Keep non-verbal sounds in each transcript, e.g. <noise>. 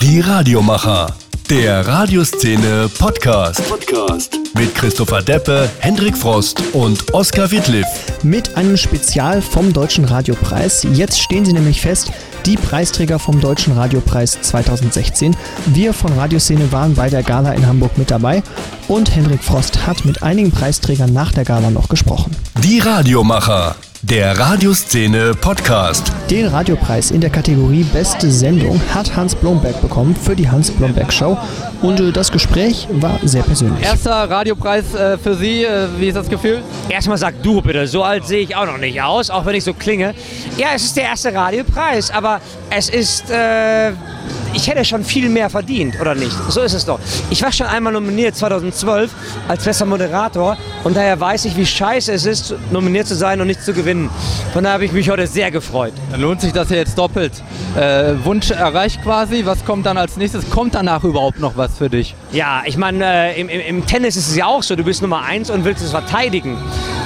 Die Radiomacher. Der Radioszene Podcast. Podcast. Mit Christopher Deppe, Hendrik Frost und Oskar Wittliff. Mit einem Spezial vom Deutschen Radiopreis. Jetzt stehen sie nämlich fest, die Preisträger vom Deutschen Radiopreis 2016. Wir von Radioszene waren bei der Gala in Hamburg mit dabei und Hendrik Frost hat mit einigen Preisträgern nach der Gala noch gesprochen. Die Radiomacher. Der Radioszene Podcast. Den Radiopreis in der Kategorie Beste Sendung hat Hans Blomberg bekommen für die Hans Blomberg Show und äh, das Gespräch war sehr persönlich. Erster Radiopreis äh, für Sie, äh, wie ist das Gefühl? Erstmal sag du bitte, so alt sehe ich auch noch nicht aus, auch wenn ich so klinge. Ja, es ist der erste Radiopreis, aber es ist, äh, ich hätte schon viel mehr verdient, oder nicht? So ist es doch. Ich war schon einmal nominiert 2012 als bester Moderator und daher weiß ich, wie scheiße es ist, nominiert zu sein und nicht zu gewinnen. Von daher habe ich mich heute sehr gefreut. Dann lohnt sich das ja jetzt doppelt. Äh, Wunsch erreicht quasi. Was kommt dann als nächstes? Kommt danach überhaupt noch was für dich? Ja, ich meine, äh, im, im, Tennis ist es ja auch so, du bist Nummer eins und willst es verteidigen.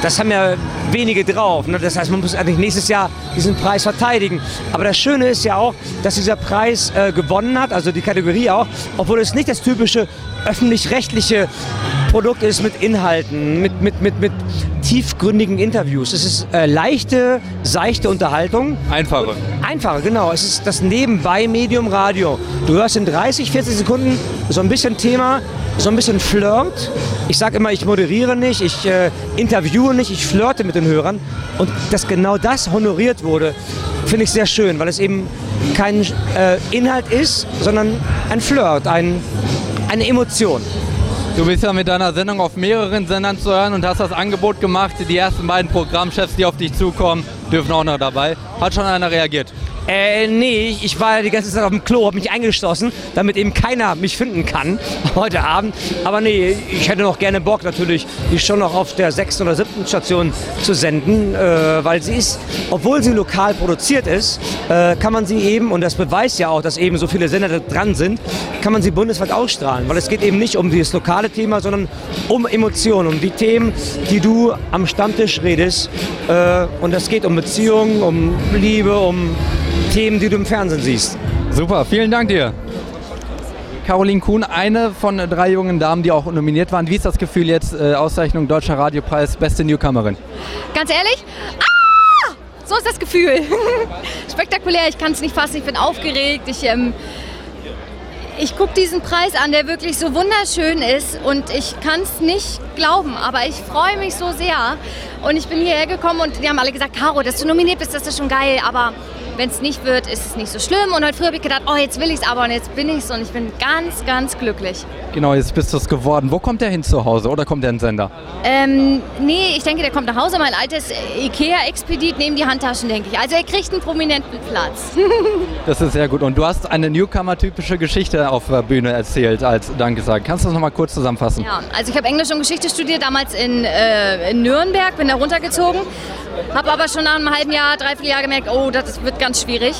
Das haben ja wenige drauf. Ne? Das heißt, man muss eigentlich nächstes Jahr diesen Preis verteidigen. Aber das Schöne ist ja auch, dass dieser Preis äh, gewonnen hat, also die Kategorie auch, obwohl es nicht das typische öffentlich-rechtliche Produkt ist mit Inhalten, mit, mit, mit, mit tiefgründigen Interviews. Es ist äh, leichte, seichte Unterhaltung. Einfache. Einfache, genau. Es ist das Nebenbei-Medium Radio. Du hörst in 30, 40 Sekunden so ein bisschen Thema, so ein bisschen Flirt. Ich sage immer, ich moderiere nicht, ich äh, interviewe nicht, ich flirte mit den Hörern. Und dass genau das honoriert wurde, finde ich sehr schön, weil es eben kein äh, Inhalt ist, sondern ein Flirt, ein, eine Emotion. Du bist ja mit deiner Sendung auf mehreren Sendern zu hören und hast das Angebot gemacht. Die ersten beiden Programmchefs, die auf dich zukommen, dürfen auch noch dabei. Hat schon einer reagiert? Äh, nee, ich war die ganze Zeit auf dem Klo, habe mich eingeschlossen, damit eben keiner mich finden kann <laughs> heute Abend. Aber nee, ich hätte noch gerne Bock natürlich, die schon noch auf der sechsten oder siebten Station zu senden, äh, weil sie ist, obwohl sie lokal produziert ist, äh, kann man sie eben, und das beweist ja auch, dass eben so viele Sender dran sind, kann man sie bundesweit ausstrahlen. Weil es geht eben nicht um dieses lokale Thema, sondern um Emotionen, um die Themen, die du am Stammtisch redest. Äh, und das geht um Beziehungen, um Liebe, um Themen, die du im Fernsehen siehst. Super, vielen Dank dir. Caroline Kuhn, eine von drei jungen Damen, die auch nominiert waren. Wie ist das Gefühl jetzt, äh, Auszeichnung Deutscher Radiopreis, beste Newcomerin? Ganz ehrlich? Ah! So ist das Gefühl. <laughs> Spektakulär, ich kann es nicht fassen, ich bin aufgeregt. Ich, ähm, ich gucke diesen Preis an, der wirklich so wunderschön ist und ich kann es nicht glauben, aber ich freue mich so sehr. Und ich bin hierher gekommen und die haben alle gesagt, Caro, dass du nominiert bist, das ist schon geil, aber wenn es nicht wird, ist es nicht so schlimm. Und heute früh habe ich gedacht, oh, jetzt will ich es aber und jetzt bin ich es und ich bin ganz, ganz glücklich. Genau, jetzt bist du es geworden. Wo kommt der hin zu Hause oder kommt der in den Sender? Ähm, nee, ich denke, der kommt nach Hause. Mein altes Ikea-Expedit neben die Handtaschen, denke ich. Also er kriegt einen prominenten Platz. <laughs> Das ist sehr gut. Und du hast eine Newcomer-typische Geschichte auf der Bühne erzählt als Dankesag. Kannst du das nochmal kurz zusammenfassen? ja, also ich habe Englisch und Geschichte studiert, damals in, äh, in Nürnberg, bin da runtergezogen. Habe aber schon nach einem halben Jahr, dreiviertel Jahr gemerkt, oh, das wird ganz schwierig.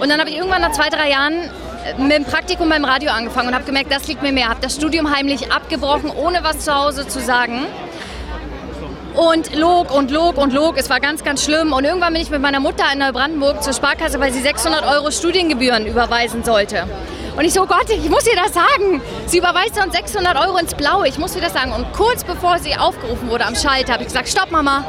Und dann habe ich irgendwann nach zwei, drei Jahren äh, mit dem Praktikum beim Radio angefangen und habe gemerkt, das liegt mir mehr. Habe das Studium heimlich abgebrochen, ohne was zu Hause zu sagen. Und log und log und log. Es war ganz, ganz schlimm. Und irgendwann bin ich mit meiner Mutter in Neubrandenburg zur Sparkasse, weil sie 600 Euro Studiengebühren überweisen sollte. Und ich so, oh Gott, ich muss ihr das sagen. Sie überweist uns 600 Euro ins Blaue. Ich muss ihr das sagen. Und kurz bevor sie aufgerufen wurde am Schalter, habe ich gesagt, stopp Mama,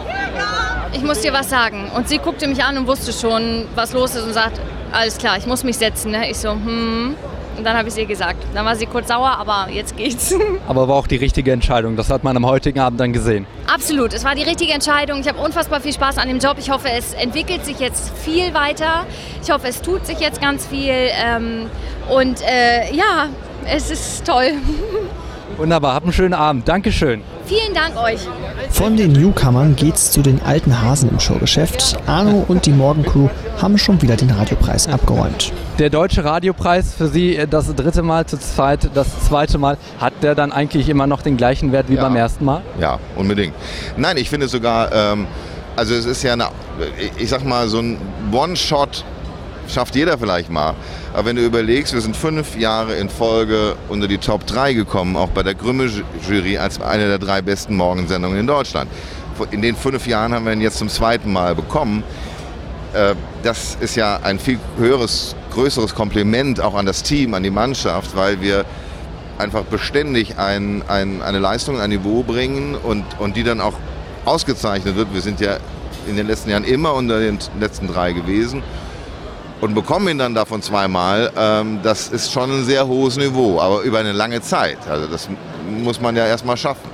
ich muss dir was sagen. Und sie guckte mich an und wusste schon, was los ist und sagt, alles klar, ich muss mich setzen. Ne? Ich so, hm. Und dann habe ich es ihr gesagt. Dann war sie kurz sauer, aber jetzt geht's. <laughs> Aber war auch die richtige Entscheidung. Das hat man am heutigen Abend dann gesehen. Absolut, es war die richtige Entscheidung. Ich habe unfassbar viel Spaß an dem Job. Ich hoffe, es entwickelt sich jetzt viel weiter. Ich hoffe, es tut sich jetzt ganz viel. Ähm, und äh, ja, es ist toll. <laughs> Wunderbar, hab einen schönen Abend. Dankeschön. Vielen Dank euch. Von den Newcomern geht's zu den alten Hasen im Showgeschäft. Arno und die Morgencrew haben schon wieder den Radiopreis abgeräumt. Der Deutsche Radiopreis für Sie äh, das dritte Mal zu zweit, das zweite Mal. Hat der dann eigentlich immer noch den gleichen Wert wie Ja. beim ersten Mal? Ja, unbedingt. Nein, ich finde sogar, ähm, also es ist ja eine, ich sag mal, so ein One-Shot schafft jeder vielleicht mal. Aber wenn du überlegst, wir sind fünf Jahre in Folge unter die Top 3 gekommen, auch bei der Grimme-Jury als eine der drei besten Morgensendungen in Deutschland. In den fünf Jahren haben wir ihn jetzt zum zweiten Mal bekommen. Äh, Das ist ja ein viel höheres größeres Kompliment auch an das Team, an die Mannschaft, weil wir einfach beständig ein, ein, eine Leistung, ein Niveau bringen und, und die dann auch ausgezeichnet wird. Wir sind ja in den letzten Jahren immer unter den letzten drei gewesen und bekommen ihn dann davon zweimal. Ähm, das ist schon ein sehr hohes Niveau, aber über eine lange Zeit. Also das muss man ja erstmal schaffen.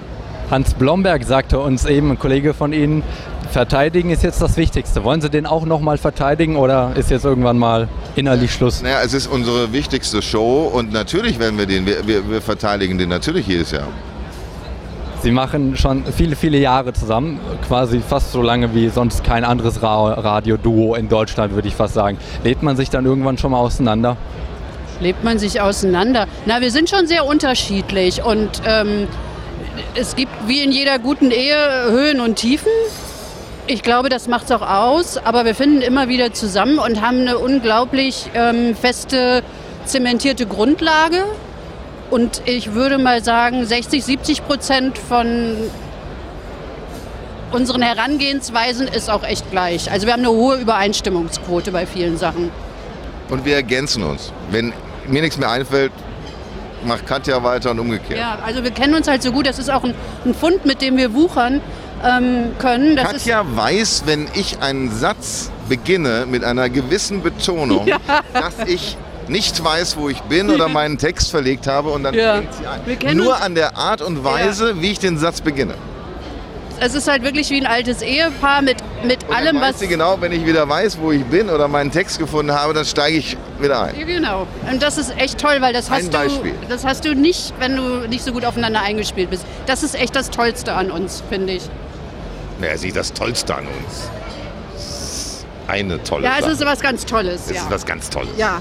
Hans Blomberg sagte uns eben, ein Kollege von Ihnen, verteidigen ist jetzt das Wichtigste. Wollen Sie den auch nochmal verteidigen oder ist jetzt irgendwann mal innerlich Schluss? Naja, es ist unsere wichtigste Show und natürlich werden wir den, wir, wir verteidigen den natürlich jedes Jahr. Sie machen schon viele, viele Jahre zusammen, quasi fast so lange wie sonst kein anderes Ra Radioduo in Deutschland, würde ich fast sagen. Lebt man sich dann irgendwann schon mal auseinander? Lebt man sich auseinander? Na, wir sind schon sehr unterschiedlich und ähm, es gibt wie in jeder guten Ehe Höhen und Tiefen. Ich glaube, das macht es auch aus, aber wir finden immer wieder zusammen und haben eine unglaublich ähm, feste, zementierte Grundlage. Und ich würde mal sagen, 60, 70 Prozent von unseren Herangehensweisen ist auch echt gleich. Also wir haben eine hohe Übereinstimmungsquote bei vielen Sachen. Und wir ergänzen uns. Wenn mir nichts mehr einfällt, macht Katja weiter und umgekehrt. Ja, also wir kennen uns halt so gut. Das ist auch ein, ein Fund, mit dem wir wuchern ähm, können. Das Katja weiß, wenn ich einen Satz beginne mit einer gewissen Betonung, <laughs> ja. dass ich nicht weiß, wo ich bin oder <laughs> meinen Text verlegt habe und dann Ja. fängt sie kennen Nur an der Art und Weise, wie ich den Satz beginne. es ist halt wirklich wie ein altes Ehepaar mit, mit Und allem, was. sie genau, wenn ich wieder weiß, wo ich bin oder meinen Text gefunden habe, dann steige ich wieder ein. Ja, genau. Und das ist echt toll, weil das Ein hast, Beispiel. du, das hast du nicht, wenn du nicht so gut aufeinander eingespielt bist. Das ist echt das Tollste an uns, finde ich. Ja, sie ist das Tollste an uns. Eine tolle Ja, es Sache. ist was ganz Tolles. es Ja. ist was ganz Tolles. ja,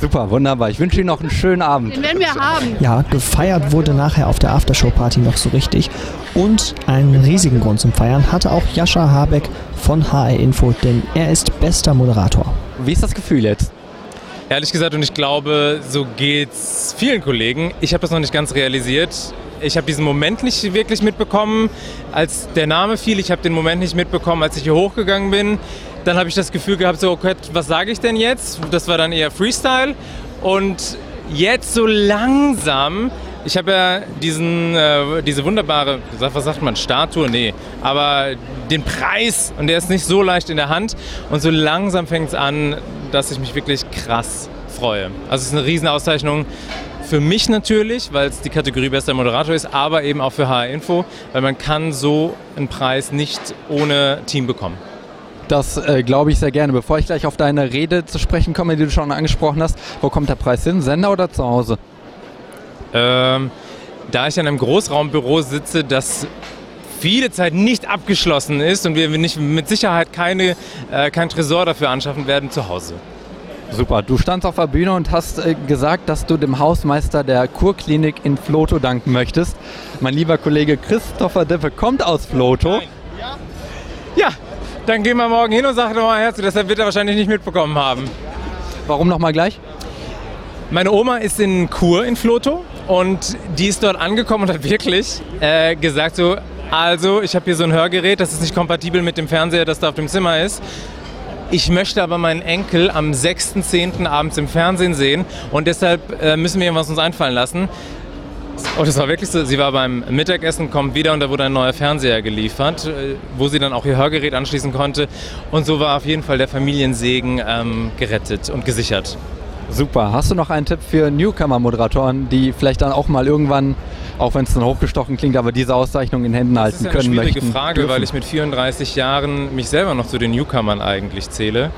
Super, wunderbar. Ich wünsche Ihnen noch einen schönen Abend. den werden wir haben. Ja, gefeiert wurde nachher auf der Aftershow-Party noch so richtig. Und einen riesigen Grund zum Feiern hatte auch Jascha Habeck von HR Info, denn er ist bester Moderator. Wie ist das Gefühl jetzt? Ehrlich gesagt, und ich glaube, so geht's vielen Kollegen. Ich habe das noch nicht ganz realisiert. Ich habe diesen Moment nicht wirklich mitbekommen, als der Name fiel. Ich habe den Moment nicht mitbekommen, als ich hier hochgegangen bin. Dann habe ich das Gefühl gehabt, so, okay, was sage ich denn jetzt? Das war dann eher Freestyle. Und jetzt so langsam, ich habe ja diesen, äh, diese wunderbare, was sagt man, Statue? Nee, aber den Preis und der ist nicht so leicht in der Hand. Und so langsam fängt es an, dass ich mich wirklich krass freue. Also es ist eine Riesenauszeichnung für mich natürlich, weil es die Kategorie bester Moderator ist, aber eben auch für HR Info, weil man kann so einen Preis nicht ohne Team bekommen. Das äh, glaube ich sehr gerne. Bevor ich gleich auf deine Rede zu sprechen komme, die du schon angesprochen hast, wo kommt der Preis hin? Sender oder zu Hause? Ähm, da ich in einem Großraumbüro sitze, das viele Zeit nicht abgeschlossen ist und wir nicht, mit Sicherheit keine, äh, kein Tresor dafür anschaffen werden, zu Hause. Super. Du standst auf der Bühne und hast äh, gesagt, dass du dem Hausmeister der Kurklinik in Floto danken möchtest. Mein lieber Kollege Christopher Deppe kommt aus Floto. Ja, dann gehen wir morgen hin und sagen nochmal herzlich, deshalb wird er wahrscheinlich nicht mitbekommen haben. Warum nochmal gleich? Meine Oma ist in Kur in Floto und die ist dort angekommen und hat wirklich äh, gesagt so, also ich habe hier so ein Hörgerät, das ist nicht kompatibel mit dem Fernseher, das da auf dem Zimmer ist. Ich möchte aber meinen Enkel am 6.10. abends im Fernsehen sehen und deshalb äh, müssen wir uns einfallen lassen. Und es war wirklich so, sie war beim Mittagessen, kommt wieder und da wurde ein neuer Fernseher geliefert, äh, wo sie dann auch ihr Hörgerät anschließen konnte. Und so war auf jeden Fall der Familiensegen ähm, gerettet und gesichert. Super. Hast du noch einen Tipp für Newcomer-Moderatoren, die vielleicht dann auch mal irgendwann, auch wenn es dann hochgestochen klingt, aber diese Auszeichnung in Händen Das halten ist ja eine können schwierige möchten? Frage, dürfen? weil ich mit 34 Jahren mich selber noch zu den Newcomern eigentlich zähle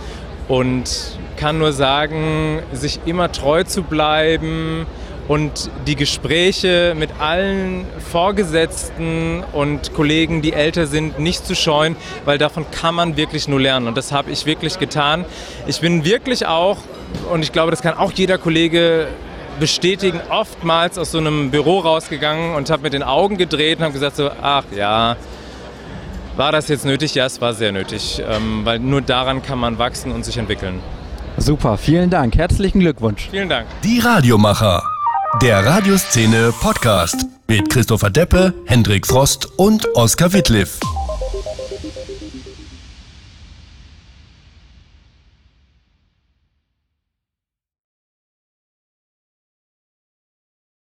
und kann nur sagen, sich immer treu zu bleiben und die Gespräche mit allen Vorgesetzten und Kollegen, die älter sind, nicht zu scheuen, weil davon kann man wirklich nur lernen und das habe ich wirklich getan. Ich bin wirklich auch, und ich glaube, das kann auch jeder Kollege bestätigen, oftmals aus so einem Büro rausgegangen und habe mit den Augen gedreht und habe gesagt so, ach ja, war das jetzt nötig? Ja, es war sehr nötig, ähm, weil nur daran kann man wachsen und sich entwickeln. Super. Vielen Dank. Herzlichen Glückwunsch. Vielen Dank. Die Radiomacher. Der Radioszene Podcast mit Christopher Deppe, Hendrik Frost und Oskar Wittliff.